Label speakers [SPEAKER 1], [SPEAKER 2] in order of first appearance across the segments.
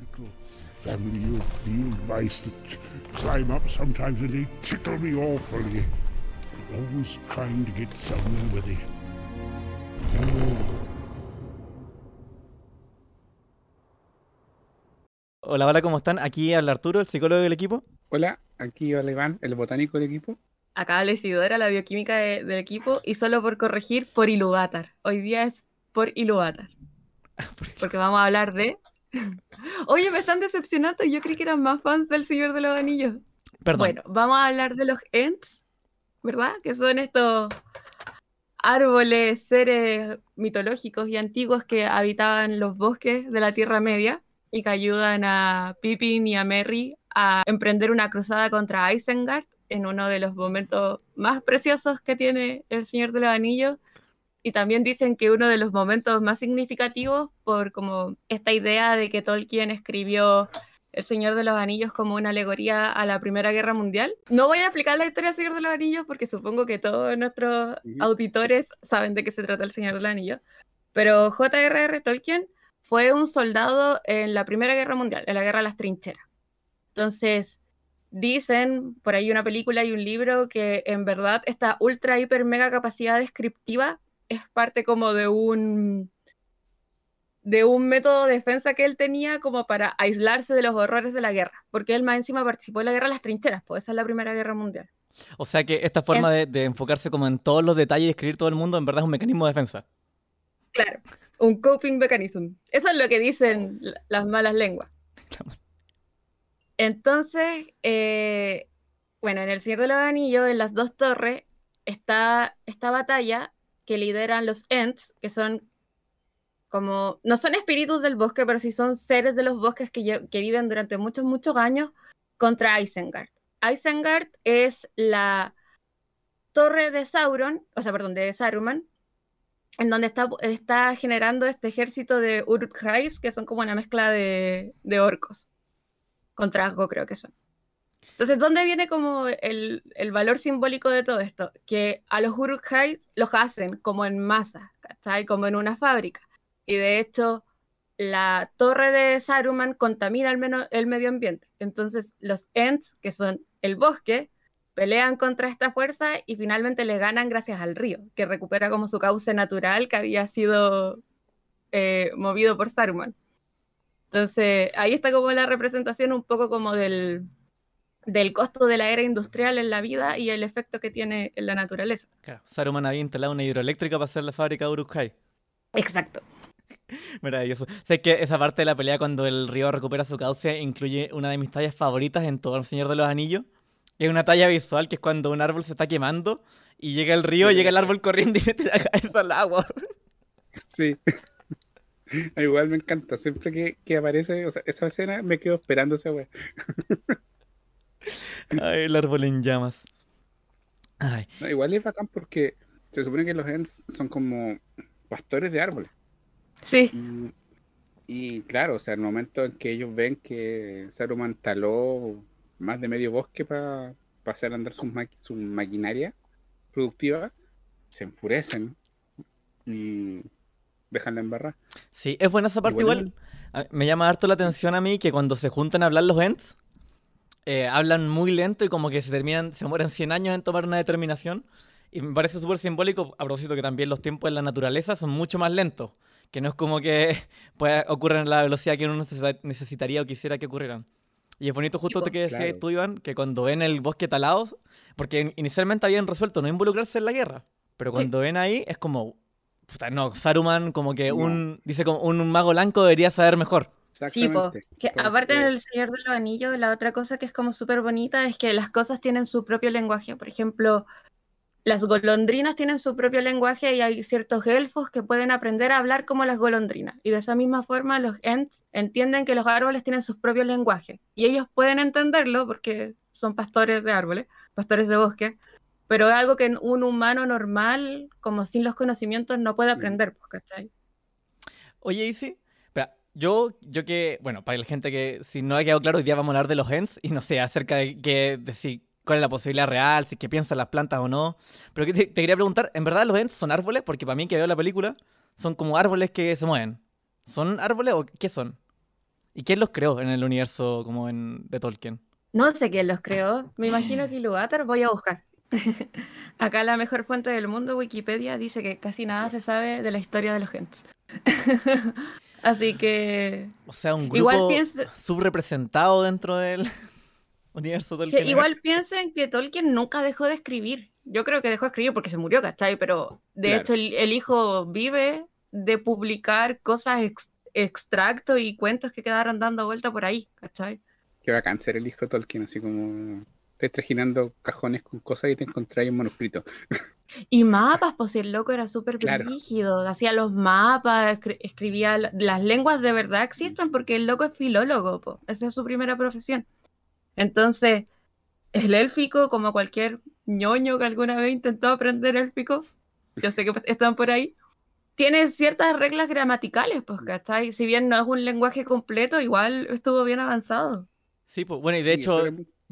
[SPEAKER 1] little family of field mice that climb up sometimes and they tickle me awfully. Always trying to get somewhere with it.
[SPEAKER 2] Hola, hola, ¿cómo están? Aquí habla Arturo, el psicólogo del equipo.
[SPEAKER 3] Hola, aquí habla Iván, el botánico del equipo.
[SPEAKER 4] Acá habla Isidora, la bioquímica de- del equipo, y solo por corregir, por Iluvatar. Hoy día es por Iluvatar. Porque vamos a hablar de... Oye, me están decepcionando, yo creí que eran más fans del Señor de los Anillos.
[SPEAKER 2] Perdón.
[SPEAKER 4] Bueno, vamos a hablar de los Ents, ¿verdad? Que son estos árboles, seres mitológicos y antiguos que habitaban los bosques de la Tierra Media y que ayudan a Pippin y a Merry a emprender una cruzada contra Isengard en uno de los momentos más preciosos que tiene el Señor de los Anillos. Y también dicen que uno de los momentos más significativos por como esta idea de que Tolkien escribió el Señor de los Anillos como una alegoría a la Primera Guerra Mundial. No voy a explicar la historia del Señor de los Anillos porque supongo que todos nuestros auditores saben de qué se trata el Señor de los Anillos. Pero J.R.R. Tolkien fue un soldado en la Primera Guerra Mundial, en la Guerra de las Trincheras. Entonces, dicen por ahí una película y un libro que en verdad esta ultra, hiper, mega capacidad descriptiva es parte como de un de un método de defensa que él tenía como para aislarse de los horrores de la guerra, porque él más encima participó en la guerra de las trincheras, pues esa es la Primera Guerra Mundial.
[SPEAKER 2] O sea que esta forma de, de enfocarse como en todos los detalles y escribir todo el mundo en verdad es un mecanismo de defensa.
[SPEAKER 4] Claro, un coping mechanism. Eso es lo que dicen la- las malas lenguas. Entonces, eh, bueno, en El Señor de los Anillos, en las dos torres, está esta batalla que lideran los Ents, que son como, no son espíritus del bosque, pero sí son seres de los bosques que, que viven durante muchos, muchos años contra Isengard. Isengard es la torre de Sauron, o sea, perdón, de Saruman, en donde está, está generando este ejército de Uruk-hais, que son como una mezcla de, de orcos. Con trasgo creo que son. Entonces, ¿dónde viene como el, el valor simbólico de todo esto? Que a los Uruk-hais los hacen como en masa, ¿cachai? Como en una fábrica. Y de hecho, la torre de Saruman contamina al menos el medio ambiente. Entonces, los Ents, que son el bosque, pelean contra esta fuerza y finalmente le ganan gracias al río, que recupera como su cauce natural que había sido eh, movido por Saruman. Entonces, ahí está como la representación un poco como del, del costo de la era industrial en la vida y el efecto que tiene en la naturaleza.
[SPEAKER 2] Claro. Saruman había instalado una hidroeléctrica para hacer la fábrica de Uruk-hai.
[SPEAKER 4] Exacto.
[SPEAKER 2] Maravilloso. Sé que esa parte de la pelea cuando el río recupera su cauce incluye una de mis tallas favoritas en todo el Señor de los Anillos. Que es una talla visual que es cuando un árbol se está quemando y llega el río, llega el árbol corriendo y mete la cabeza al agua.
[SPEAKER 3] Sí. Igual me encanta, siempre que, que aparece, o sea, esa escena me quedo esperando esa wea.
[SPEAKER 2] Ay, el árbol en llamas. Ay,
[SPEAKER 3] No, igual es bacán porque se supone que los Ents son como pastores de árboles.
[SPEAKER 4] Sí,
[SPEAKER 3] Y, y claro, o sea, el momento en que ellos ven que Saruman taló más de medio bosque para hacer andar su, su maquinaria productiva, se enfurecen y dejan la embarrada.
[SPEAKER 2] Sí, es buena esa parte
[SPEAKER 3] Igual
[SPEAKER 2] Me llama harto la atención a mí que cuando se juntan a hablar los Ents, eh, hablan muy lento y como que se terminan, se mueren 100 años en tomar una determinación. Y me parece súper simbólico, a propósito que también los tiempos en la naturaleza son mucho más lentos. Que no es como que pues, ocurran a la velocidad que uno necesita- necesitaría o quisiera que ocurrieran. Y es bonito justo lo que decías
[SPEAKER 3] Claro.
[SPEAKER 2] tú, Iván, que cuando ven el bosque talado, porque in- inicialmente habían resuelto no involucrarse en la guerra, pero cuando ven ahí es como, puta, no, Saruman como que
[SPEAKER 3] No.
[SPEAKER 2] un, dice como un mago blanco debería saber mejor.
[SPEAKER 4] Sí. Que aparte en
[SPEAKER 3] Entonces,
[SPEAKER 4] El Señor de los Anillos, la otra cosa que es como súper bonita es que las cosas tienen su propio lenguaje. Por ejemplo, las golondrinas tienen su propio lenguaje y hay ciertos elfos que pueden aprender a hablar como las golondrinas. Y de esa misma forma los Ents entienden que los árboles tienen sus propios lenguajes. Y ellos pueden entenderlo porque son pastores de árboles, pastores de bosque. Pero es algo que un humano normal, como sin los conocimientos, no puede aprender, pues, ¿cachai?
[SPEAKER 2] Oye, Isi, yo, yo que, bueno, para la gente que si no ha quedado claro, hoy día vamos a hablar de los Ents y no sé, acerca de, que, de si, cuál es la posibilidad real, si qué piensan las plantas o no. Pero que te, te quería preguntar, ¿en verdad los Ents son árboles? Porque para mí que veo la película, son como árboles que se mueven. ¿Son árboles o qué son? ¿Y quién los creó en el universo como en, de Tolkien?
[SPEAKER 4] No sé quién los creó. Me imagino que Ilúvatar. Voy a buscar. Acá la mejor fuente del mundo, Wikipedia, dice que casi nada se sabe de la historia de los Gents. Así que.
[SPEAKER 2] O sea, un grupo
[SPEAKER 4] Igual piensa-
[SPEAKER 2] subrepresentado dentro del universo Tolkien.
[SPEAKER 4] Que igual piensen que Tolkien nunca dejó de escribir. Yo creo que dejó de escribir porque se murió, ¿cachai? Pero de
[SPEAKER 3] Claro.
[SPEAKER 4] hecho el, el hijo vive de publicar cosas, ex- extractos y cuentos que quedaron dando vuelta por ahí, ¿cachai?
[SPEAKER 3] Que bacán ser el hijo Tolkien, así como estás trajinando cajones con cosas y te encontráis un manuscrito.
[SPEAKER 4] Y mapas, pues si el loco era súper
[SPEAKER 3] Claro.
[SPEAKER 4] brígido, hacía los mapas, escri- escribía, la- las lenguas de verdad existen porque el loco es filólogo, po. esa es su primera profesión. Entonces, el élfico, como cualquier ñoño que alguna vez intentó aprender élfico, yo sé que pues, están por ahí, tiene ciertas reglas gramaticales, pues, ¿cachai? Si bien no es un lenguaje completo, igual estuvo bien avanzado.
[SPEAKER 2] Sí, pues, bueno, y de
[SPEAKER 3] Sí,
[SPEAKER 2] hecho,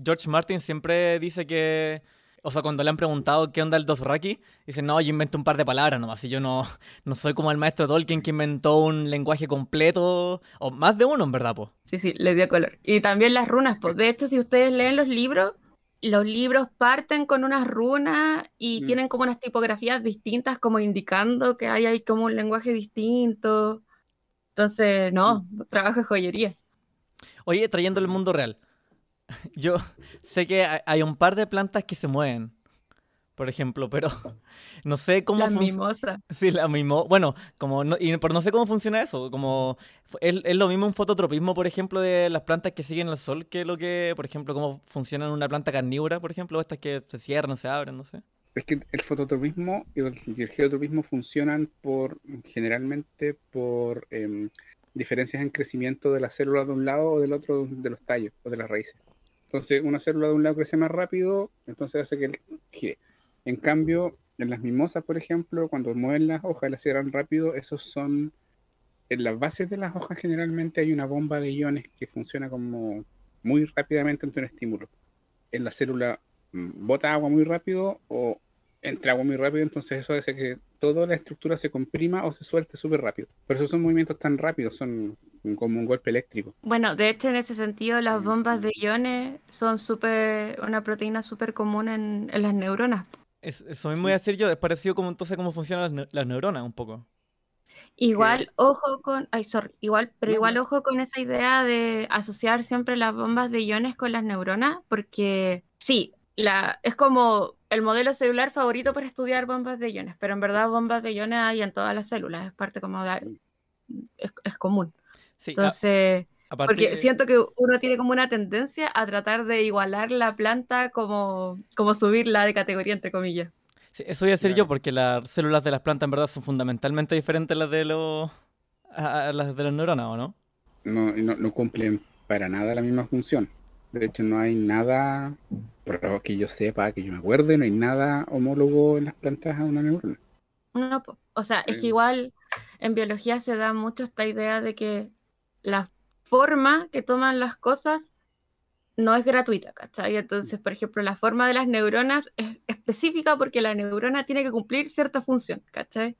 [SPEAKER 2] George Martin siempre dice que. O sea, cuando le han preguntado qué onda el Dothraki, dice, no, yo invento un par de palabras nomás. Y yo no, no soy como el maestro Tolkien que inventó un lenguaje completo, o más de uno, en verdad, pues.
[SPEAKER 4] Sí, sí, le dio color. Y también las runas, pues. De hecho, si ustedes leen los libros, los libros parten con unas runas y
[SPEAKER 3] Mm.
[SPEAKER 4] tienen como unas tipografías distintas, como indicando que hay ahí como un lenguaje distinto. Entonces, no, trabajo de joyería.
[SPEAKER 2] Oye, trayendo el mundo real. Yo sé que hay- un par de plantas que se mueven, por ejemplo, pero no sé cómo
[SPEAKER 4] Las
[SPEAKER 2] func-
[SPEAKER 4] mimosas.
[SPEAKER 2] Sí, la mimo. Bueno, como no, y, pero no sé cómo funciona eso. Como es, es lo mismo un fototropismo, por ejemplo, de las plantas que siguen al sol que lo que, por ejemplo, cómo funciona en una planta carnívora, por ejemplo, estas que se cierran, se abren, no sé.
[SPEAKER 3] Es que el fototropismo y el, y el geotropismo funcionan por generalmente por em, diferencias en crecimiento de las células de un lado o del otro de los tallos o de las raíces. Entonces, una célula de un lado crece más rápido, entonces hace que él gire. En cambio, en las mimosas, por ejemplo, cuando mueven las hojas y las cierran rápido, esos son en las bases de las hojas generalmente hay una bomba de iones que funciona como muy rápidamente ante un estímulo. En la célula mm, bota agua muy rápido o entra agua muy rápido, entonces eso hace que toda la estructura se comprima o se suelte súper rápido. Por eso son movimientos tan rápidos, son como un golpe eléctrico.
[SPEAKER 4] Bueno, de hecho, en ese sentido, las bombas de iones son súper, una proteína súper común en, en las neuronas.
[SPEAKER 2] Es- eso mismo voy a decir yo, es parecido como entonces cómo funcionan las, neu- las neuronas un poco.
[SPEAKER 4] Igual, ojo con, ay, sorry, igual, pero
[SPEAKER 3] No,
[SPEAKER 4] igual
[SPEAKER 3] no.
[SPEAKER 4] ojo con esa idea de asociar siempre las bombas de iones con las neuronas, porque sí, la, es como el modelo celular favorito para estudiar bombas de iones, pero en verdad bombas de iones hay en todas las células, es parte como de, es, es común.
[SPEAKER 2] Sí, a-
[SPEAKER 4] Entonces,
[SPEAKER 2] aparte,
[SPEAKER 4] porque siento que uno tiene como una tendencia a tratar de igualar la planta como, como subirla de categoría, entre comillas.
[SPEAKER 2] sí, eso voy a decir yo
[SPEAKER 3] Claro.
[SPEAKER 2] porque las células de las plantas en verdad son fundamentalmente diferentes a las de los a, a las de las neuronas, ¿o no?
[SPEAKER 3] No, no, no cumplen para nada la misma función. De hecho, no hay nada, pero que yo sepa, que yo me acuerde, no hay nada homólogo en las plantas a una neurona.
[SPEAKER 4] No, o sea, es que
[SPEAKER 3] Eh.
[SPEAKER 4] igual en biología se da mucho esta idea de que la forma que toman las cosas no es gratuita, ¿cachai? Entonces, por ejemplo, la forma de las neuronas es específica porque la neurona tiene que cumplir cierta función, ¿cachai?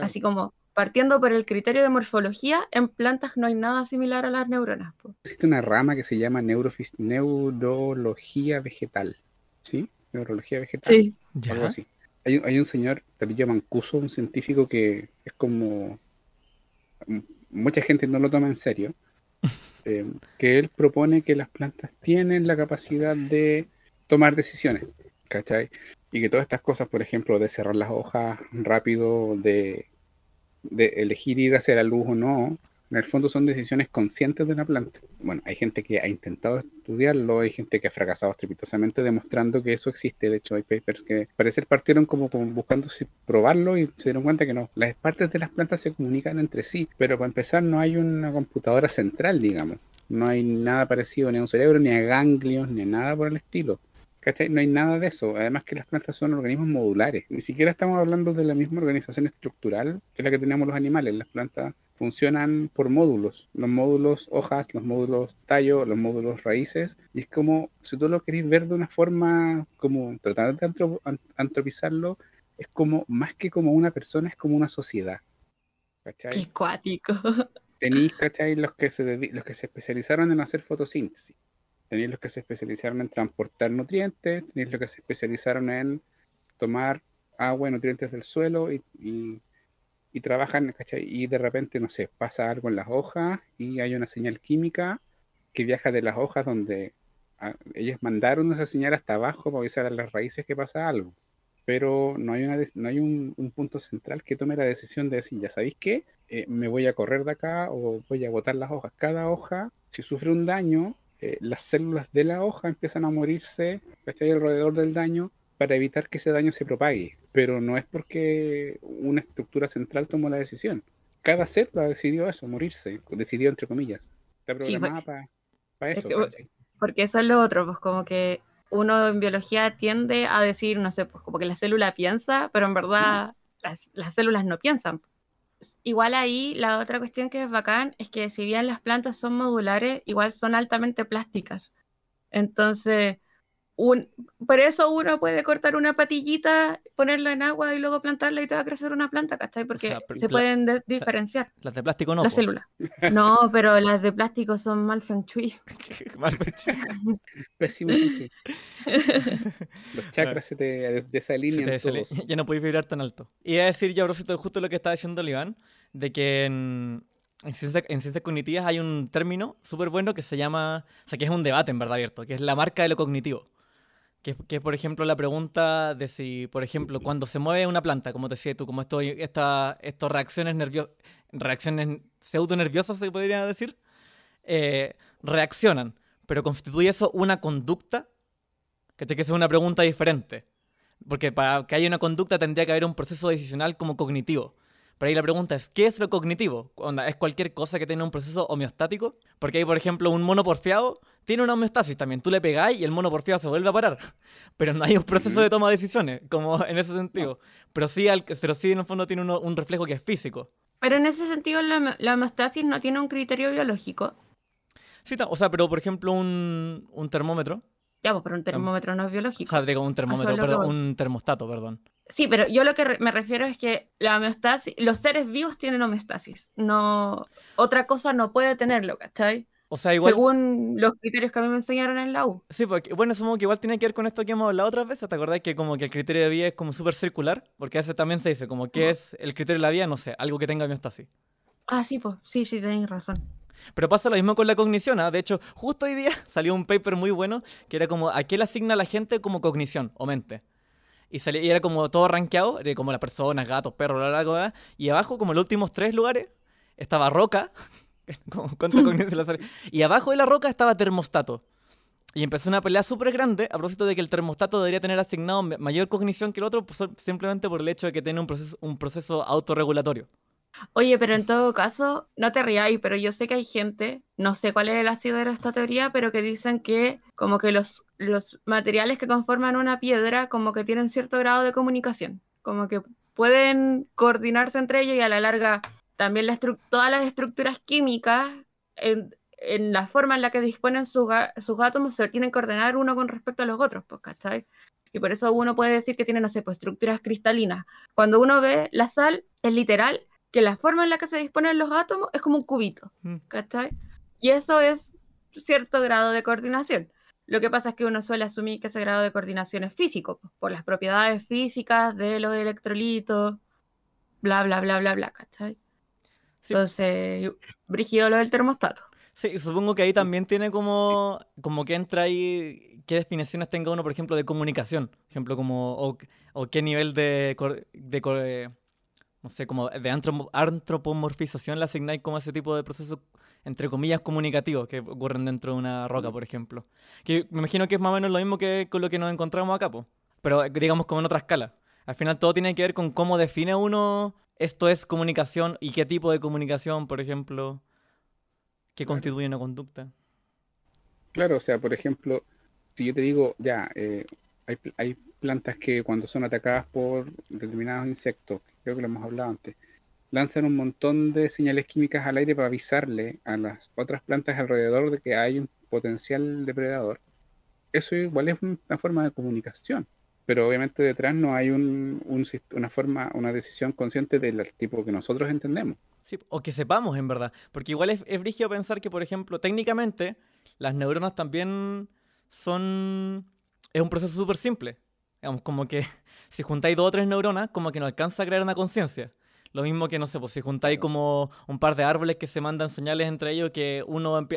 [SPEAKER 4] Así como partiendo por el criterio de morfología, en plantas no hay nada similar a las neuronas. po.
[SPEAKER 3] Existe una rama que se llama neurofis- neurología vegetal. ¿Sí? Neurología vegetal.
[SPEAKER 2] Ya.
[SPEAKER 3] algo así. Hay, un- hay un señor, Tapillo Mancuso, un científico que es como. m- Mucha gente no lo toma en serio. eh, que él propone que las plantas tienen la capacidad de tomar decisiones. ¿Cachai? Y que todas estas cosas, por ejemplo, de cerrar las hojas rápido, de, de elegir ir hacia la luz o no, en el fondo son decisiones conscientes de la planta. Bueno, hay gente que ha intentado estudiarlo, hay gente que ha fracasado estrepitosamente demostrando que eso existe. De hecho, hay papers que parecer partieron como, como buscando si- probarlo y se dieron cuenta que no. Las partes de las plantas se comunican entre sí, pero para empezar no hay una computadora central, digamos. No hay nada parecido ni a un cerebro, ni a ganglios, ni a nada por el estilo. ¿Cachai? No hay nada de eso. Además que las plantas son organismos modulares. Ni siquiera estamos hablando de la misma organización estructural que la que tenemos los animales. Las plantas funcionan por módulos. Los módulos hojas, los módulos tallo, los módulos raíces. Y es como, si tú lo querés ver de una forma, como tratar de antro- an- antropizarlo, es como, más que como una persona, es como una sociedad. ¿Cachai?
[SPEAKER 4] Qué cuático.
[SPEAKER 3] tenéis, ¿cachai? Los que, se los que se especializaron en hacer fotosíntesis. Tenéis los que se especializaron en transportar nutrientes, tenéis los que se especializaron en tomar agua y nutrientes del suelo y, y- y trabajan, ¿cachai? Y de repente, no sé, pasa algo en las hojas y hay una señal química que viaja de las hojas donde ah, ellos mandaron esa señal hasta abajo para avisar a las raíces que pasa algo. Pero no hay, un punto central que tome la decisión de decir, ya sabéis qué, Eh, me voy a correr de acá o voy a botar las hojas. Cada hoja, si sufre un daño, eh, las células de la hoja empiezan a morirse, ¿cachai? alrededor del daño para evitar que ese daño se propague. Pero no es porque una estructura central tomó la decisión. Cada célula decidió eso, morirse, decidió entre comillas. Está
[SPEAKER 4] Sí,
[SPEAKER 3] programada para
[SPEAKER 4] es
[SPEAKER 3] eso.
[SPEAKER 4] Porque eso es lo otro, pues como que uno en biología tiende a decir, no sé, pues como que la célula piensa, pero en verdad las, las células no piensan. Igual ahí la otra cuestión que es bacán es que si bien las plantas son modulares, igual son altamente plásticas. Entonces, un, por eso uno puede cortar una patillita, ponerla en agua y luego plantarla y te va a crecer una planta, ¿cachai? Porque
[SPEAKER 2] sea, pero
[SPEAKER 4] se pueden de- diferenciar
[SPEAKER 2] Las de plástico no.
[SPEAKER 4] las células. No, pero las de plástico son mal feng shui.
[SPEAKER 2] Mal.
[SPEAKER 3] Pésimo. ¿cachai? Los chakras se te
[SPEAKER 2] Se
[SPEAKER 3] desalinean
[SPEAKER 2] te
[SPEAKER 3] todos.
[SPEAKER 2] ya no podéis vibrar tan alto. Y iba a decir yo, de justo lo que estaba diciendo el Iván, de que en, en, ciencia- en ciencias cognitivas hay un término súper bueno que se llama, o sea, que es un debate en verdad abierto, que es la marca de lo cognitivo. Que, que por ejemplo, la pregunta de si, por ejemplo, cuando se mueve una planta, como te decías tú, como esto, esta, estas reacciones nerviosas, reacciones pseudo nerviosas se podría decir, eh, reaccionan, pero constituye eso una conducta, ¿cachai? Que es una pregunta diferente. Porque para que haya una conducta tendría que haber un proceso decisional como cognitivo. Pero ahí la pregunta es, ¿qué es lo cognitivo? Onda, ¿Es cualquier cosa que tiene un proceso homeostático? Porque hay, por ejemplo, un mono porfiado tiene una homeostasis también. Tú le pegáis y el mono porfiado se vuelve a parar. Pero no hay un proceso de toma de decisiones, como en ese sentido. Pero, sí, al- pero sí, en el fondo, tiene uno- un reflejo que es físico.
[SPEAKER 4] Pero en ese sentido la, homeostasis no tiene un criterio biológico.
[SPEAKER 2] Sí, o sea, pero por ejemplo, un, un termómetro.
[SPEAKER 4] Ya, pues, pero un termómetro no es
[SPEAKER 2] O
[SPEAKER 4] biológico.
[SPEAKER 2] sea, digo, un termómetro,
[SPEAKER 4] lo que
[SPEAKER 2] perdón, un termostato, perdón.
[SPEAKER 4] Sí, pero yo lo que me refiero es que la homeostasis, los seres vivos tienen homeostasis. No, otra cosa no puede tenerlo, ¿cachai?
[SPEAKER 2] O sea, igual.
[SPEAKER 4] Según los criterios que a mí me enseñaron en la U.
[SPEAKER 2] Sí, porque, bueno, supongo que igual tiene que ver con esto que hemos hablado otras veces. ¿Te acordás que como que el criterio de vida es como súper circular? Porque a veces también se dice como que
[SPEAKER 4] Ajá.
[SPEAKER 2] es el criterio de la vida, no sé, algo que tenga homeostasis.
[SPEAKER 4] Ah, sí, pues, sí, sí, tenéis razón.
[SPEAKER 2] Pero pasa lo mismo con la cognición, ¿ah? De hecho, justo hoy día salió un paper muy bueno que era como a qué le asigna la gente como cognición o mente. Y, salía, y era como todo rankeado, de como las personas, gatos, perros, bla, bla, bla. Y abajo, como los últimos tres lugares, estaba roca. Y abajo de la roca estaba termostato. Y empezó una pelea súper grande a propósito de que el termostato debería tener asignado ma- mayor cognición que el otro, pues, simplemente por el hecho de que tiene un proceso, un proceso autorregulatorio.
[SPEAKER 4] Oye, pero en todo caso, no te rías, pero yo sé que hay gente, no sé cuál es el asidero de esta teoría, pero que dicen que como que los, los materiales que conforman una piedra como que tienen cierto grado de comunicación, como que pueden coordinarse entre ellos y a la larga también la todas las estructuras químicas en, en la forma en la que disponen sus, sus átomos se tienen que ordenar uno con respecto a los otros, pues, ¿cachai? Y por eso uno puede decir que tiene, no sé, pues estructuras cristalinas. Cuando uno ve la sal, es literal que la forma en la que se disponen los átomos es como un cubito,
[SPEAKER 2] Mm.
[SPEAKER 4] ¿cachai? Y eso es cierto grado de coordinación. Lo que pasa es que uno suele asumir que ese grado de coordinación es físico, pues, por las propiedades físicas de los electrolitos, bla, bla, bla, bla, bla, ¿cachai?
[SPEAKER 2] Sí.
[SPEAKER 4] Entonces, brígido lo del termostato.
[SPEAKER 2] Sí, supongo que ahí también tiene como, como que entra ahí qué definiciones tenga uno, por ejemplo, de comunicación. Por ejemplo, como, o, o qué nivel de, de eh, no sé, como de antropo- antropomorfización le asignáis como ese tipo de procesos, entre comillas, comunicativos que ocurren dentro de una roca, por ejemplo. Que me imagino que es más o menos lo mismo que con lo que nos encontramos acá, po. pero eh, digamos como en otra escala. Al final todo tiene que ver con cómo define uno esto es comunicación y qué tipo de comunicación, por ejemplo, que
[SPEAKER 3] Claro.
[SPEAKER 2] constituye una conducta.
[SPEAKER 3] Claro, o sea, por ejemplo, si yo te digo, ya, eh, hay, hay plantas que cuando son atacadas por determinados insectos, creo que lo hemos hablado antes, lanzan un montón de señales químicas al aire para avisarle a las otras plantas alrededor de que hay un potencial depredador. Eso igual es una forma de comunicación. pero obviamente detrás no hay una forma, una decisión consciente del tipo que nosotros entendemos.
[SPEAKER 2] Sí, o que sepamos en verdad. Porque igual es, es pensar que, por ejemplo, técnicamente, las neuronas también son. Es un proceso súper simple. Digamos, como que si juntáis dos o tres neuronas, como que no alcanza a crear una conciencia. Lo mismo que, no sé, pues si juntáis como un par de árboles que se mandan señales entre ellos, que uno,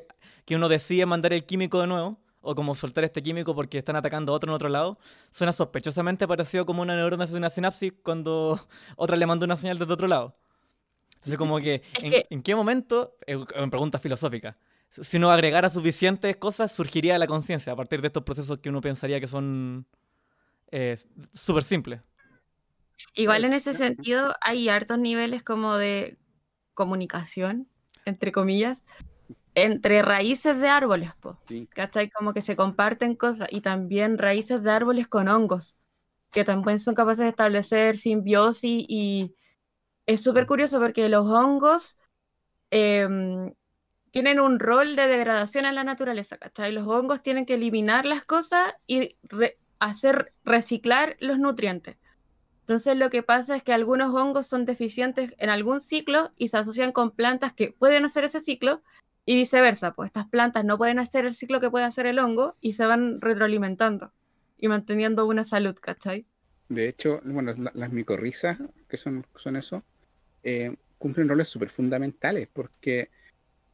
[SPEAKER 2] que uno decide mandar el químico de nuevo, o como soltar este químico porque están atacando a otro en otro lado, suena sospechosamente parecido como una neurona hace una sinapsis cuando otra le manda una señal desde otro lado. Entonces, como que, ¿en, en qué momento, es una pregunta filosófica, si uno agregara suficientes cosas, surgiría la conciencia a partir de estos procesos que uno pensaría que son eh, súper simples?
[SPEAKER 4] Igual en ese sentido hay hartos niveles como de comunicación, entre comillas, entre raíces de árboles, po.
[SPEAKER 3] Sí.
[SPEAKER 4] ¿Cachai? Como que se comparten cosas y también raíces de árboles con hongos, que también son capaces de establecer simbiosis y es súper curioso porque los hongos em, tienen un rol de degradación en la naturaleza, ¿cachai? Los hongos tienen que eliminar las cosas y re- hacer reciclar los nutrientes. Entonces lo que pasa es que algunos hongos son deficientes en algún ciclo y se asocian con plantas que pueden hacer ese ciclo y viceversa, pues estas plantas no pueden hacer el ciclo que puede hacer el hongo y se van retroalimentando y manteniendo una salud, ¿cachai?
[SPEAKER 3] De hecho, bueno, la- las micorrizas, que son, son eso, eh, cumplen roles súper fundamentales, porque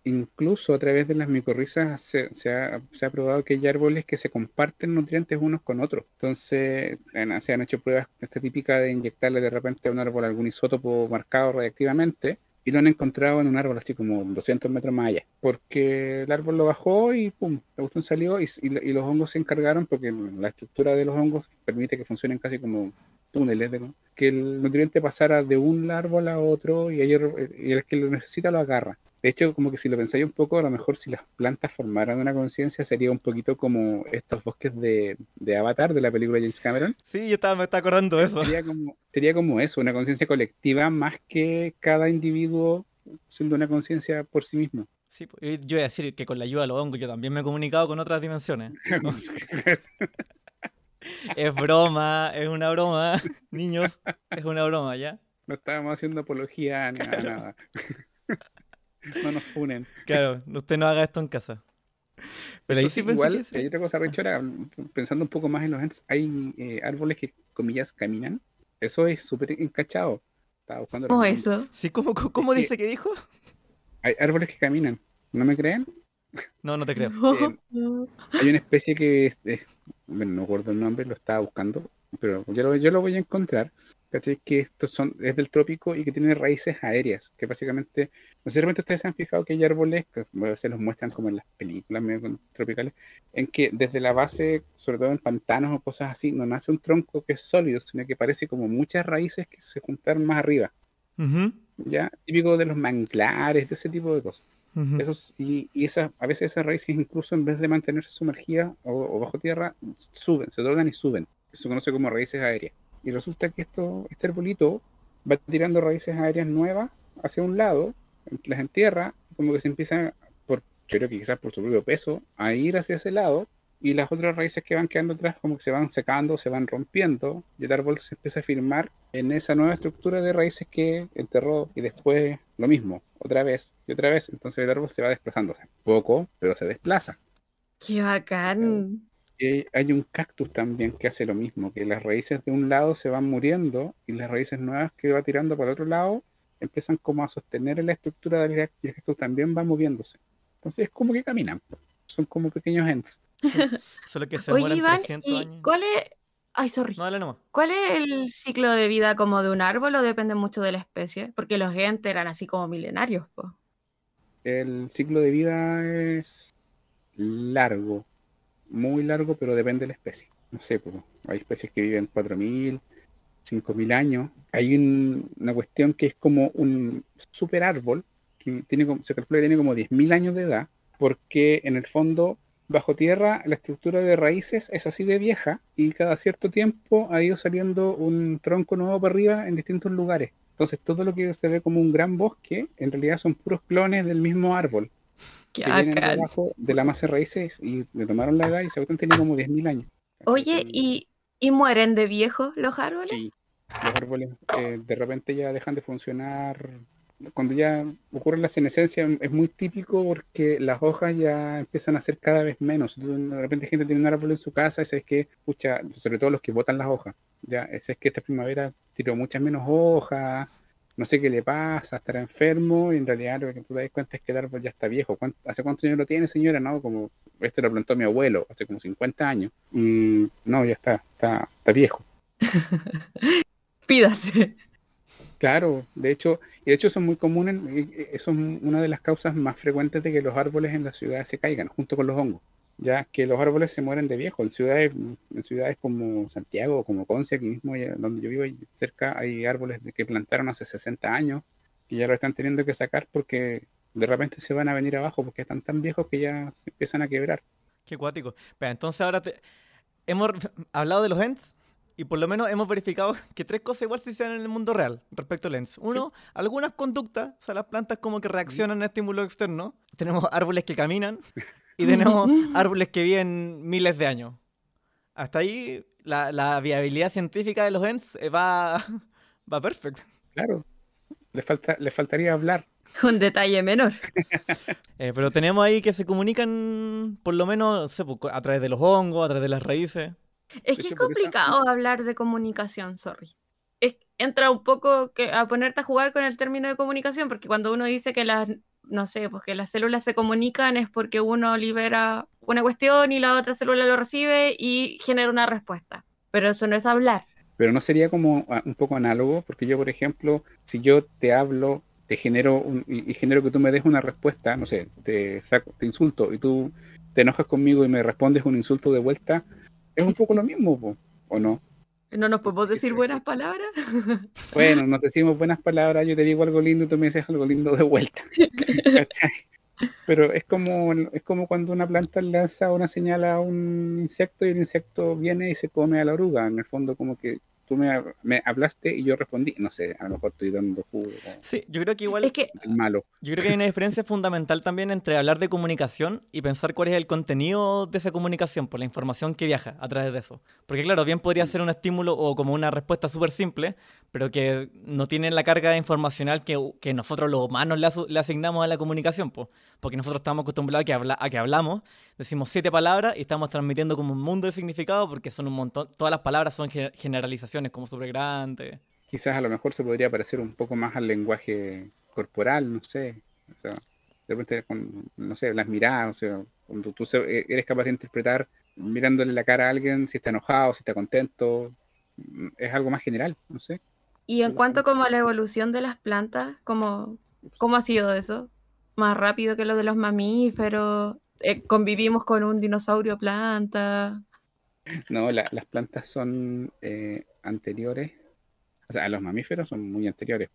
[SPEAKER 3] incluso a través de las micorrizas se, ha, probado que hay árboles que se comparten nutrientes unos con otros. Entonces, en- se han hecho pruebas, esta típica de inyectarle de repente a un árbol algún isótopo marcado radiactivamente, y lo han encontrado en un árbol así como 200 metros más allá, porque el árbol lo bajó y pum, la cuestión salió y, y y los hongos se encargaron, porque la estructura de los hongos permite que funcionen casi como túneles, que el nutriente pasara de un árbol a otro y, ayer, y el que lo necesita lo agarra. De hecho, como que si lo pensáis un poco, a lo mejor si las plantas formaran una conciencia sería un poquito como estos bosques de, de Avatar, de la película de James Cameron.
[SPEAKER 2] Sí, yo estaba, me estaba acordando de eso.
[SPEAKER 3] Sería como, sería como eso, una conciencia colectiva más que cada individuo siendo una conciencia por sí mismo.
[SPEAKER 2] Sí, yo iba a decir que con la ayuda de los hongos yo también me he comunicado con otras dimensiones. Es broma, es una broma. Niños, es una broma, ¿ya?
[SPEAKER 3] no estábamos haciendo apología ni nada. nada. No nos funen.
[SPEAKER 2] Claro, usted no haga esto en casa. Pero ahí
[SPEAKER 3] Eso
[SPEAKER 2] sí
[SPEAKER 3] sí,
[SPEAKER 2] pensé
[SPEAKER 3] igual,
[SPEAKER 2] que
[SPEAKER 3] hay otra cosa, Rechora, pensando un poco más en los ants, hay eh, árboles que, comillas, caminan. Eso es súper encachado. Estaba buscando
[SPEAKER 4] ¿Cómo eso?
[SPEAKER 2] Sí, ¿cómo, cómo- dice que dijo?
[SPEAKER 3] Hay árboles que caminan. ¿No me creen?
[SPEAKER 2] No, no te creo.
[SPEAKER 3] Hay una especie que, es- es- bueno, no recuerdo el nombre, lo estaba buscando, pero yo lo, yo lo voy a encontrar. ¿Cachai? Que estos son, es del trópico y que tiene raíces aéreas, que básicamente, no sé si realmente ustedes se han fijado que hay árboles, que veces los muestran como en las películas medio tropicales, en que desde la base, sobre todo en pantanos o cosas así, no nace un tronco que es sólido, sino que parece como muchas raíces que se juntaron más arriba,
[SPEAKER 2] Ujú,
[SPEAKER 3] ¿ya? Típico de los manglares, de ese tipo de cosas. Esos, y y esas, a veces esas raíces, incluso en vez de mantenerse sumergidas o, o bajo tierra, suben, se doblan y suben. Eso se conoce como raíces aéreas. Y resulta que esto, este arbolito va tirando raíces aéreas nuevas hacia un lado, las entierra, como que se empieza, por, yo creo que quizás por su propio peso, a ir hacia ese lado, y las otras raíces que van quedando atrás como que se van secando, se van rompiendo, y el árbol se empieza a firmar en esa nueva estructura de raíces que enterró, y después lo mismo, otra vez y otra vez. Entonces el árbol se va desplazándose, poco, pero se desplaza.
[SPEAKER 4] Qué bacán.
[SPEAKER 3] Hay un cactus también que hace lo mismo, que las raíces de un lado se van muriendo y las raíces nuevas que va tirando para el otro lado empiezan como a sostener la estructura del cactus y el cactus también va moviéndose. Entonces es como que caminan, son como pequeños ents.
[SPEAKER 2] Solo que se
[SPEAKER 4] Oye,
[SPEAKER 2] mueren
[SPEAKER 4] Iván,
[SPEAKER 2] 300
[SPEAKER 4] ¿y
[SPEAKER 2] años.
[SPEAKER 4] cuál es? Ay, sorry.
[SPEAKER 2] No, dale nomás.
[SPEAKER 4] ¿Cuál es el ciclo de vida como de un árbol o depende mucho de la especie? Porque los entes eran así como milenarios, po.
[SPEAKER 3] El ciclo de vida es largo, muy largo, pero depende de la especie. No sé, pues, hay especies que viven 4.000, 5.000 años. Hay un- una cuestión que es como un super árbol, que tiene, como- se calcula que tiene como 10.000 años de edad, porque en el fondo, bajo tierra, la estructura de raíces es así de vieja y cada cierto tiempo ha ido saliendo un tronco nuevo para arriba en distintos lugares. Entonces, todo lo que se ve como un gran bosque, en realidad son puros clones del mismo árbol que vienen debajo de la masa de raíces y le tomaron la edad y se tiene como 10.000 años.
[SPEAKER 4] Oye, y ¿Y mueren de viejos los árboles?
[SPEAKER 3] Sí, los árboles eh, de repente ya dejan de funcionar. Cuando ya ocurre la senescencia es muy típico porque las hojas ya empiezan a ser cada vez menos. Entonces, de repente gente tiene un árbol en su casa y es que, escucha, sobre todo los que botan las hojas, ya, ese es que esta primavera tiró muchas menos hojas, no sé qué le pasa, estará enfermo, y en realidad lo que tú te das cuenta es que el árbol ya está viejo. ¿Cuánto- ¿Hace cuántos años lo tiene, señora? No, como este lo plantó mi abuelo, hace como 50 años. Mm, no, ya está, está, está viejo.
[SPEAKER 4] Pídase.
[SPEAKER 3] Claro, de hecho, y de hecho son muy comunes, eh, eh, son una de las causas más frecuentes de que los árboles en las ciudades se caigan, junto con los hongos. Ya que los árboles se mueren de viejo. En ciudades, en ciudades como Santiago como Conce, aquí mismo donde yo vivo, cerca, hay árboles que plantaron hace 60 años que ya lo están teniendo que sacar porque de repente se van a venir abajo porque están tan viejos que ya se empiezan a quebrar.
[SPEAKER 2] Qué cuático. Pero entonces ahora te- hemos hablado de los ENTs y por lo menos hemos verificado que tres cosas igual sí se dan en el mundo real respecto al ENTs. Uno, algunas conductas, o sea, las plantas como que reaccionan a estímulos externos. Tenemos árboles que caminan y tenemos árboles que viven miles de años. Hasta ahí la, la viabilidad científica de los ENTs eh, va, va perfecto.
[SPEAKER 3] Claro, le, falta, le faltaría hablar.
[SPEAKER 4] Un detalle menor.
[SPEAKER 2] Eh, pero tenemos ahí que se comunican, por lo menos, no sé, pues, a través de los hongos, a través de las raíces.
[SPEAKER 4] Es
[SPEAKER 3] De
[SPEAKER 4] que es
[SPEAKER 3] hecho,
[SPEAKER 4] complicado hablar de comunicación, sorry. Es- entra un poco que, a ponerte a jugar con el término de comunicación, porque cuando uno dice que las, no sé, pues que las células se comunican es porque uno libera una cuestión y la otra célula lo recibe y genera una respuesta. Pero eso no es hablar.
[SPEAKER 3] Pero no sería como ah, un poco análogo, porque yo, por ejemplo, si yo te hablo, te genero un- y, genero que tú me des una respuesta, no sé, te saco, te insulto y tú te enojas conmigo y me respondes un insulto de vuelta, es un poco lo mismo, ¿o no?
[SPEAKER 4] ¿No nos podemos decir buenas palabras?
[SPEAKER 3] Bueno, nos decimos buenas palabras, yo te digo algo lindo y tú me dices algo lindo de vuelta. ¿cachai? Pero es como, es como cuando una planta lanza una señal a un insecto y el insecto viene y se come a la oruga. En el fondo, como que tú me, me hablaste y yo respondí. No sé, a lo mejor estoy dando jugo o
[SPEAKER 2] Sí, yo creo que igual...
[SPEAKER 4] Es que
[SPEAKER 3] malo.
[SPEAKER 2] Yo creo que hay una diferencia fundamental también entre hablar de comunicación y pensar cuál es el contenido de esa comunicación, por la información que viaja a través de eso. Porque claro, bien podría ser un estímulo o como una respuesta súper simple, pero que no tiene la carga informacional que, que nosotros los humanos le asignamos a la comunicación, po. porque nosotros estamos acostumbrados a que, habla- a que hablamos, decimos siete palabras y estamos transmitiendo como un mundo de significado porque son un montón, todas las palabras son ge- generalizaciones como súper grandes.
[SPEAKER 3] Quizás a lo mejor se podría parecer un poco más al lenguaje corporal, no sé. O sea, de repente, con, no sé, las miradas, o sea, cuando tú se- eres capaz de interpretar mirándole la cara a alguien si está enojado, si está contento, mm, es algo más general, no sé.
[SPEAKER 4] Y en cuanto como a la evolución de las plantas, ¿cómo, cómo ha sido eso? ¿Más rápido que lo de los mamíferos? Eh, ¿Convivimos con un dinosaurio planta?
[SPEAKER 3] No, la- las plantas son eh, anteriores, o sea, los mamíferos son muy anteriores.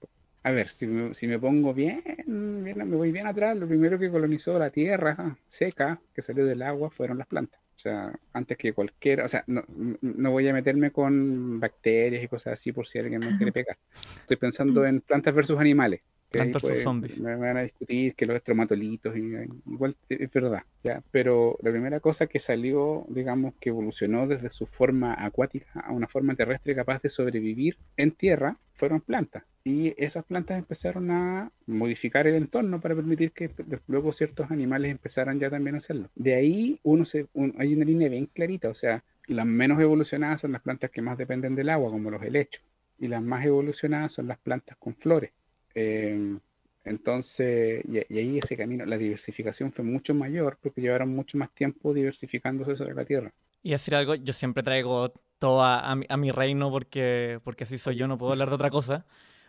[SPEAKER 3] A ver, si me, si me pongo bien, bien, me voy bien atrás, lo primero que colonizó la tierra seca que salió del agua fueron las plantas. O sea, antes que cualquiera, o sea, no, no voy a meterme con bacterias y cosas así por si alguien me quiere pegar. Estoy pensando en plantas versus animales.
[SPEAKER 2] Plantas
[SPEAKER 3] puede-
[SPEAKER 2] zombies.
[SPEAKER 3] Me van a discutir que los estromatolitos, y, eh, igual es verdad, ¿ya? Pero la primera cosa que salió, digamos, que evolucionó desde su forma acuática a una forma terrestre capaz de sobrevivir en tierra, fueron plantas. Y esas plantas empezaron a modificar el entorno para permitir que luego ciertos animales empezaran ya también a hacerlo. De ahí uno se, un- hay una línea bien clarita, o sea, las menos evolucionadas son las plantas que más dependen del agua, como los helechos, y las más evolucionadas son las plantas con flores. Eh, entonces, y, y ahí ese camino, la diversificación fue mucho mayor porque llevaron mucho más tiempo diversificándose sobre la Tierra.
[SPEAKER 2] Y decir algo, yo siempre traigo todo a, a mi, a mi reino porque, porque así soy yo, no puedo hablar de otra cosa.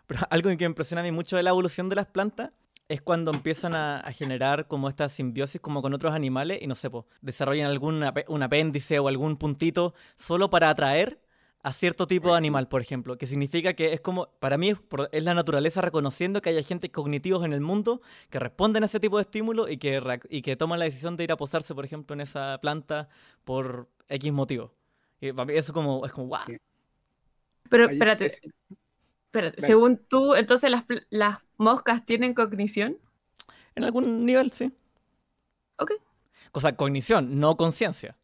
[SPEAKER 2] Pero algo que me impresiona a mí mucho de la evolución de las plantas es cuando empiezan a, a generar como esta simbiosis como con otros animales y no sé, po, desarrollan algún ape- un apéndice o algún puntito solo para atraer a cierto tipo de
[SPEAKER 3] sí.
[SPEAKER 2] animal, por ejemplo, que significa que es como, para mí es, la naturaleza reconociendo que hay agentes cognitivos en el mundo que responden a ese tipo de estímulo y que, y que toman la decisión de ir a posarse, por ejemplo, en esa planta por X motivo. Y para mí eso como, es como, wow.
[SPEAKER 4] Pero espérate,
[SPEAKER 3] es-
[SPEAKER 4] espérate, según tú, entonces las, las moscas tienen cognición.
[SPEAKER 2] En algún nivel, sí.
[SPEAKER 4] Ok.
[SPEAKER 2] O sea, cognición, no conciencia.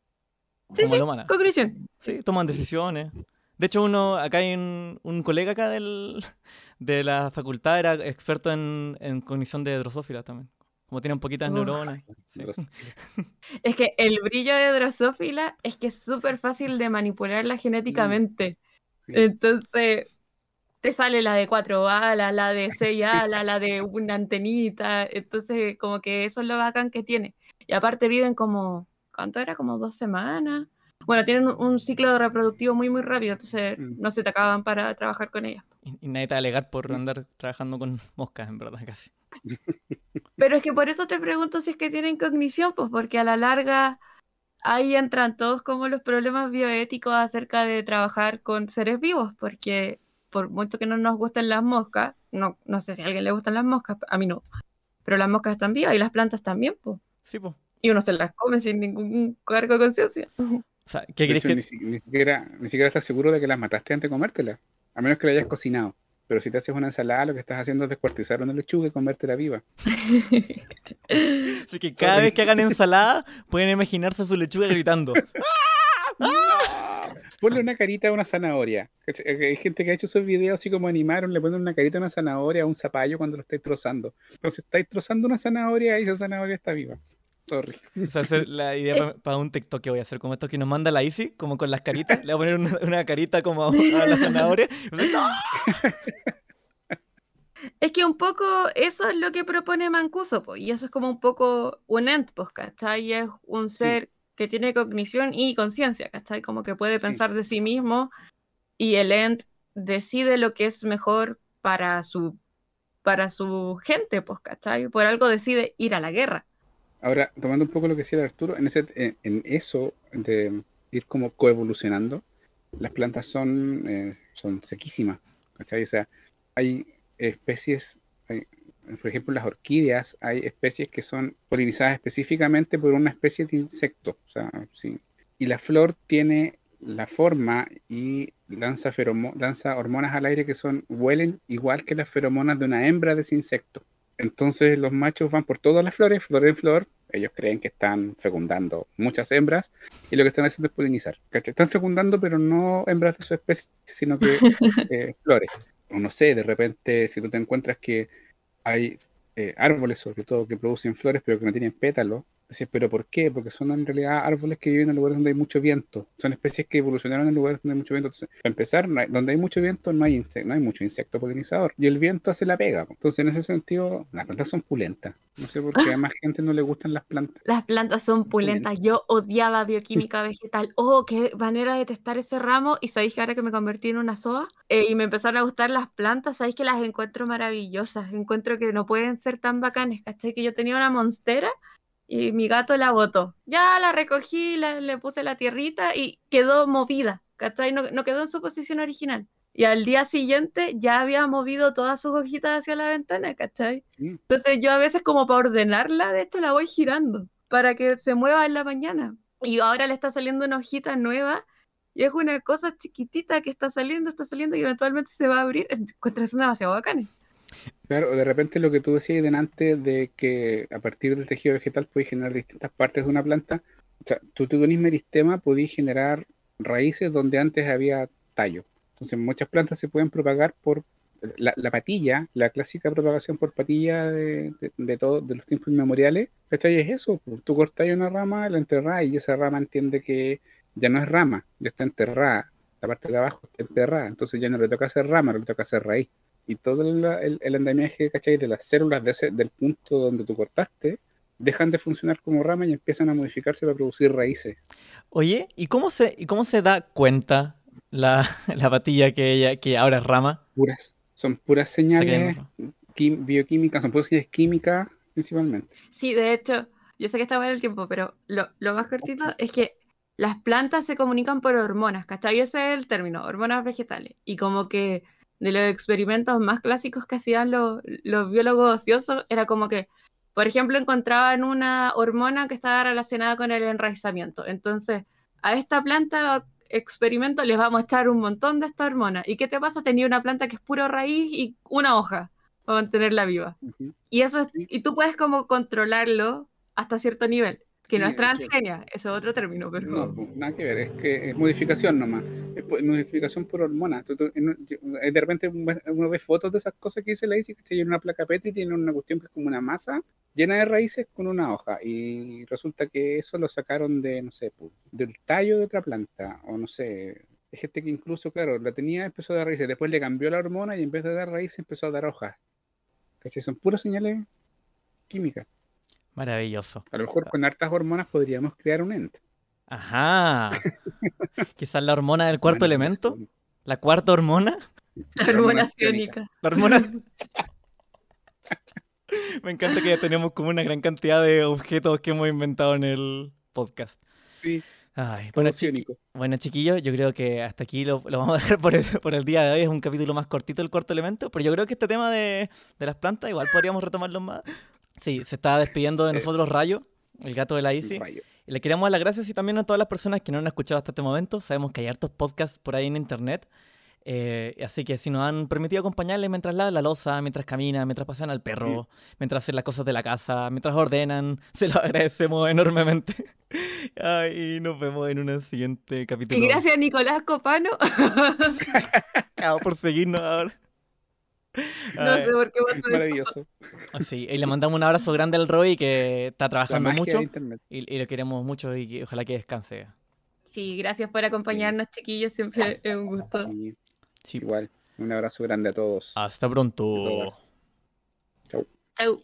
[SPEAKER 4] Sí,
[SPEAKER 2] como
[SPEAKER 4] sí,
[SPEAKER 2] la humana.
[SPEAKER 4] cognición.
[SPEAKER 2] Sí, toman decisiones. De hecho, uno, acá hay un, un colega acá del, de la facultad, era experto en, en cognición de drosófila también. Como tienen poquitas
[SPEAKER 4] Uf.
[SPEAKER 2] neuronas. sí.
[SPEAKER 4] Es que el brillo de Drosófila es que es súper fácil de manipularla genéticamente.
[SPEAKER 3] sí.
[SPEAKER 4] Entonces, te sale la de cuatro alas, la de seis alas, la de una antenita. Entonces, como que eso es lo bacán que tiene. Y aparte viven como, ¿cuánto era? Como dos semanas. Bueno, tienen un, un ciclo reproductivo muy, muy rápido, entonces
[SPEAKER 3] Mm.
[SPEAKER 4] no se te acaban para trabajar con ellas.
[SPEAKER 2] Y, y nadie te va a alegar por andar trabajando con moscas, en verdad, casi.
[SPEAKER 4] Pero es que por eso te pregunto si es que tienen cognición, pues porque a la larga ahí entran todos como los problemas bioéticos acerca de trabajar con seres vivos, porque por mucho que no nos gusten las moscas, no, no sé si a alguien le gustan las moscas, a mí no, pero las moscas están vivas y las plantas también, pues.
[SPEAKER 2] Sí, pues.
[SPEAKER 4] Y uno se las come sin ningún cargo de conciencia.
[SPEAKER 2] O sea, ¿qué crees
[SPEAKER 3] hecho,
[SPEAKER 2] que...?
[SPEAKER 3] ni, si- ni siquiera, ni siquiera estás seguro de que las mataste antes de comértelas. A menos que la hayas cocinado. Pero si te haces una ensalada, lo que estás haciendo es descuartizar una lechuga y comértela viva.
[SPEAKER 2] Así que cada
[SPEAKER 3] Sorry.
[SPEAKER 2] vez que hagan ensalada, pueden imaginarse a su lechuga gritando.
[SPEAKER 3] Ponle una carita a una zanahoria. Eh, Hay gente que ha hecho esos videos así como animaron, le ponen una carita a una zanahoria a un zapallo cuando lo estáis trozando. Entonces estáis trozando una zanahoria y esa zanahoria está viva. Sorry.
[SPEAKER 2] O sea, hacer la idea para un TikTok que voy a hacer, como esto que nos manda la Easy, como con las caritas. Le voy a poner una, una carita como a la zanahoria. a decir, "No".
[SPEAKER 4] Es que un poco eso es lo que propone Mancuso, pues, y eso es como un poco un ent, pues, ¿cachai? Es un ser que tiene cognición y conciencia, ¿cachai? Como que puede
[SPEAKER 3] Sí.
[SPEAKER 4] pensar de sí mismo y el ent decide lo que es mejor para su, para su gente, pues, ¿cachai? Por algo decide ir a la guerra.
[SPEAKER 3] Ahora, tomando un poco lo que decía Arturo, en, ese, en, en eso de ir como coevolucionando, las plantas son, eh, son sequísimas. O sea, hay especies, por ejemplo, las orquídeas, hay especies que son polinizadas específicamente por una especie de insecto. O sea, sí. Y la flor tiene la forma y lanza, feromo- lanza hormonas al aire que son, huelen igual que las feromonas de una hembra de ese insecto. Entonces los machos van por todas las flores, flor en flor. Ellos creen que están fecundando muchas hembras y lo que están haciendo es polinizar. ¿cachai? Están fecundando, pero no hembras de su especie, sino que eh, flores. O no sé, de repente, si tú te encuentras que hay eh, árboles, sobre todo, que producen flores, pero que no tienen pétalos, dices, ¿pero por qué? Porque son en realidad árboles que viven en lugares donde hay mucho viento. Son especies que evolucionaron en lugares donde hay mucho viento. Entonces, para empezar, no hay- donde hay mucho viento no hay, inse- no hay mucho insecto polinizador. Y el viento hace la pega. Entonces, en ese sentido, las plantas son pulentas. No sé por qué a más gente no le gustan las plantas.
[SPEAKER 4] Las plantas son pulentas. Yo odiaba bioquímica vegetal. Oh, qué manera de testar ese ramo. Y sabéis que ahora que me convertí en una soa eh, y me empezaron a gustar las plantas, sabéis que las encuentro maravillosas. Encuentro que no pueden ser tan bacanes. ¿Cachai? Que yo tenía una monstera y mi gato la botó. Ya la recogí, la- le puse la tierrita y quedó movida. ¿Cachai? No, no quedó en su posición original. Y al día siguiente ya había movido todas sus hojitas hacia la ventana, ¿cachai? Entonces yo a veces como para ordenarla, de hecho la voy girando para que se mueva en la mañana. Y ahora le está saliendo una hojita nueva y es una cosa chiquitita que está saliendo, está saliendo y eventualmente se va a abrir. Encuentro eso demasiado bacán.
[SPEAKER 3] Claro, de repente lo que tú decías delante de que a partir del tejido vegetal puedes generar distintas partes de una planta. O sea, tú, tu mismo meristema podías generar raíces donde antes había tallo. Entonces muchas plantas se pueden propagar por la, la patilla, la clásica propagación por patilla de, de, de todo, de los tiempos inmemoriales. ¿Cachai? Es eso. pues, Tú cortas una rama, la enterras y esa rama entiende que ya no es rama, ya está enterrada. La parte de abajo está enterrada. Entonces ya no le toca hacer rama, le toca hacer raíz y todo el, el, el andamiaje ¿cachai? de las células de ese, del punto donde tú cortaste dejan de funcionar como rama y empiezan a modificarse para producir raíces.
[SPEAKER 2] Oye, ¿y cómo se, y cómo se da cuenta la, la patilla que, ella, que ahora es rama?
[SPEAKER 3] Puras, son puras
[SPEAKER 2] Se
[SPEAKER 3] señales quim- bioquímicas, son puras señales químicas principalmente.
[SPEAKER 4] Sí, de hecho, yo sé que está mal el tiempo, pero lo, lo más cortito es que las plantas se comunican por hormonas, ¿cachai? Ese es el término, hormonas vegetales. Y como que de los experimentos más clásicos que hacían los, los biólogos ociosos, era como que, por ejemplo, encontraban una hormona que estaba relacionada con el enraizamiento. Entonces, a esta planta experimento les vamos a echar un montón de esta hormona. ¿Y qué te pasa? Tenía una planta que es puro raíz y una hoja para mantenerla viva. Y eso es- y tú puedes como controlarlo hasta cierto nivel. Que no es transgenia, eso es otro término, pero.
[SPEAKER 3] No, pues, nada que ver, es que es modificación nomás. Es modificación por hormonas. Tú- tú- en un- yo- eh, De repente uno ve fotos de esas cosas que dice la ICI, que tiene una placa Petri, tiene una cuestión que es como una masa llena de raíces con una hoja. Y resulta que eso lo sacaron de, no sé, pues, del tallo de otra planta, o no sé. Hay gente que incluso, claro, la tenía, empezó a dar raíces, después le cambió la hormona y en vez de dar raíces empezó a dar hojas. Casi son puras señales químicas.
[SPEAKER 2] Maravilloso.
[SPEAKER 3] A lo mejor con hartas hormonas podríamos crear un ente.
[SPEAKER 2] Ajá. Quizás la hormona del cuarto
[SPEAKER 3] Bueno,
[SPEAKER 2] elemento. La cuarta hormona.
[SPEAKER 4] La
[SPEAKER 3] hormona ciónica.
[SPEAKER 2] La hormona. Me encanta que ya tenemos como una gran cantidad de objetos que hemos inventado en el podcast.
[SPEAKER 3] Sí,
[SPEAKER 2] Ay, bueno, chiqui-
[SPEAKER 3] ciónico.
[SPEAKER 2] bueno, chiquillos, yo creo que hasta aquí lo, lo vamos a dejar por el, por el día de hoy. Es un capítulo más cortito del cuarto elemento, pero yo creo que este tema de, de las plantas igual podríamos retomarlo más. Sí, se está despidiendo de
[SPEAKER 3] Eh.
[SPEAKER 2] nosotros Rayo, el gato de la. Y le queremos dar las gracias y también a todas las personas que no han escuchado hasta este momento. Sabemos que hay hartos podcasts por ahí en internet. eh, así que si nos han permitido acompañarles mientras lavan la losa, mientras caminan, mientras pasean al perro, mientras hacen las cosas de la casa, mientras ordenan, se lo agradecemos enormemente. Ay, y nos vemos en un siguiente capítulo.
[SPEAKER 4] Y gracias Nicolás Copano.
[SPEAKER 2] Por seguirnos ahora.
[SPEAKER 4] no sé por qué
[SPEAKER 3] Es
[SPEAKER 4] pasó eso.
[SPEAKER 3] maravilloso.
[SPEAKER 2] sí, y le mandamos un abrazo grande al Roy que está trabajando mucho y, y lo queremos mucho y que- ojalá que descanse.
[SPEAKER 4] Sí, gracias por acompañarnos, chiquillos. Siempre es un gusto.
[SPEAKER 3] Sí,
[SPEAKER 2] Sí.
[SPEAKER 3] igual. Un abrazo grande a todos.
[SPEAKER 2] Hasta pronto.
[SPEAKER 3] todas.
[SPEAKER 4] Chau.